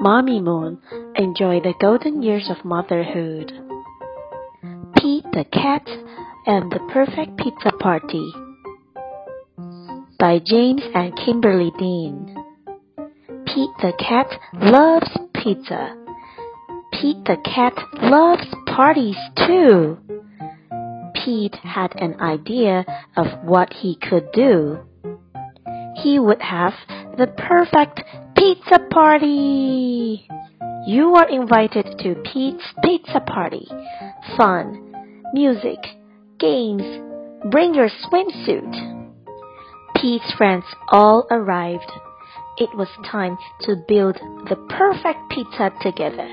Mommy Moon enjoy the golden years of motherhood. Pete the Cat and the Perfect Pizza Party by James and Kimberly Dean. Pete the Cat loves pizza. Pete the Cat loves parties too. Pete had an idea of what he could do. He would have the perfect pizza party! You are invited to Pete's pizza party. Fun, music, games. Bring your swimsuit. Pete's friends all arrived. It was time to build the perfect pizza together.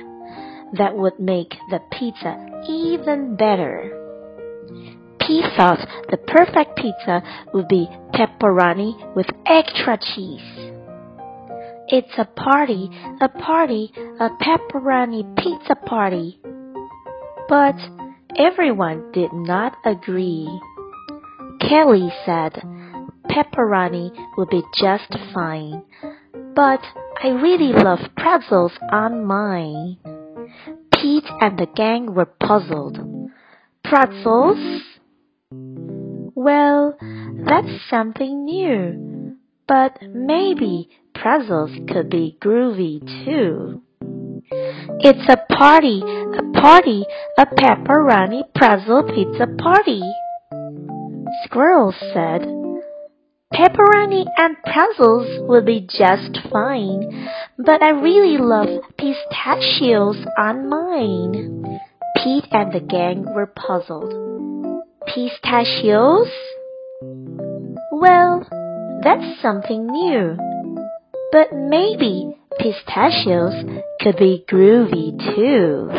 That would make the pizza even better. Pete thought the perfect pizza would be pepperoni with extra cheese. It's a party, a party, a pepperoni pizza party. But everyone did not agree. Callie said pepperoni would be just fine, but I really love pretzels on mine. Pete and the gang were puzzled. Pretzels? Well, that's something new. But maybe pretzels could be groovy too. It's a party, a party, a pepperoni pretzel pizza party. Squirrel said, Pepperoni and pretzels will be just fine, but I really love pistachios on mine. Pete and the gang were puzzled. Pistachios? Well, that's something new. But maybe pistachios could be groovy too.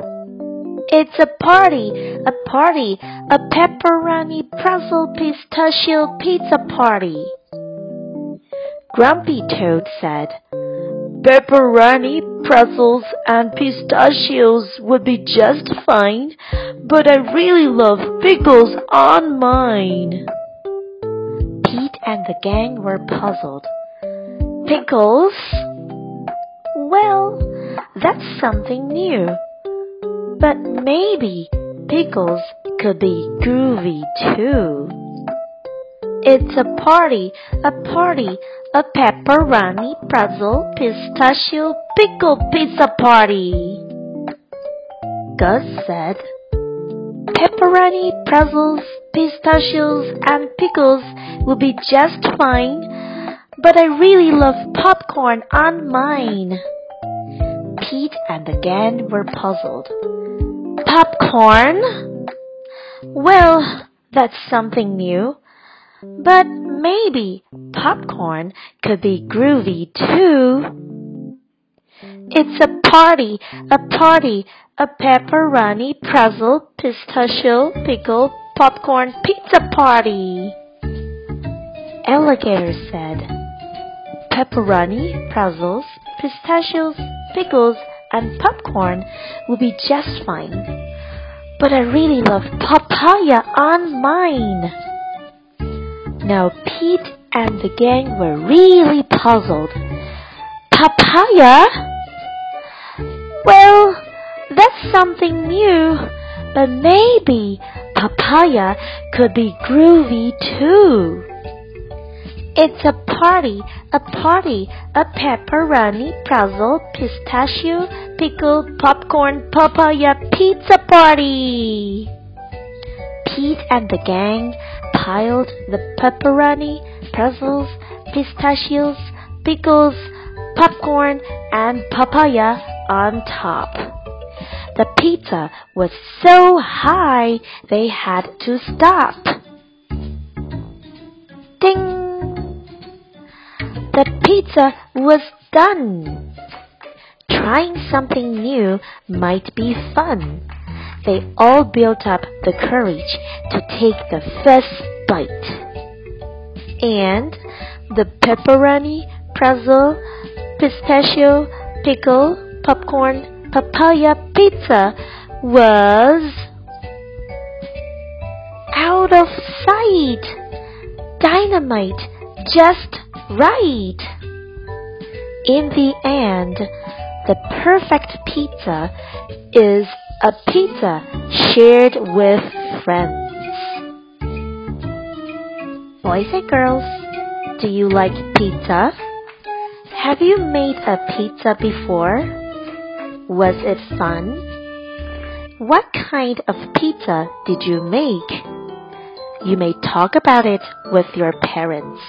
It's a party, a party, a pepperoni pretzel pistachio pizza party. Grumpy Toad said, Pepperoni, pretzels, and pistachios would be just fine, but I really love pickles on mine. Pete and the gang were puzzled. Pickles? Well, that's something new. But maybe pickles could be groovy too. It's a party, a party, a pepperoni, pretzel, pistachio, pickle pizza party. Gus said, Pepperoni, pretzels, pistachios, and pickles will be just fine but I really love popcorn on mine. Pete and the gang were puzzled. Popcorn? Well, that's something new. But maybe popcorn could be groovy too. It's a party, a party, a pepperoni, pretzel, pistachio, pickle, popcorn, pizza party. Alligator said pepperoni, pretzels, pistachios, pickles, and popcorn will be just fine. But I really love papaya on mine. Now Pete and the gang were really puzzled. Papaya? Well, that's something new, but maybe papaya could be groovy too. It's a party, a party, a pepperoni, pretzel, pistachio, pickle, popcorn, papaya, pizza party! Pete and the gang piled the pepperoni, pretzels, pistachios, pickles, popcorn, and papaya on top. The pizza was so high they had to stop. Ding! The pizza was done. Trying something new might be fun. They all built up the courage to take the first bite. And the pepperoni, pretzel, pistachio, pickle, popcorn, papaya pizza was out of sight. Dynamite just right. In the end, The perfect pizza is a pizza shared with friends. Boys and girls, do you like pizza? Have you made a pizza before? Was it fun? What kind of pizza did you make? You may talk about it with your parents.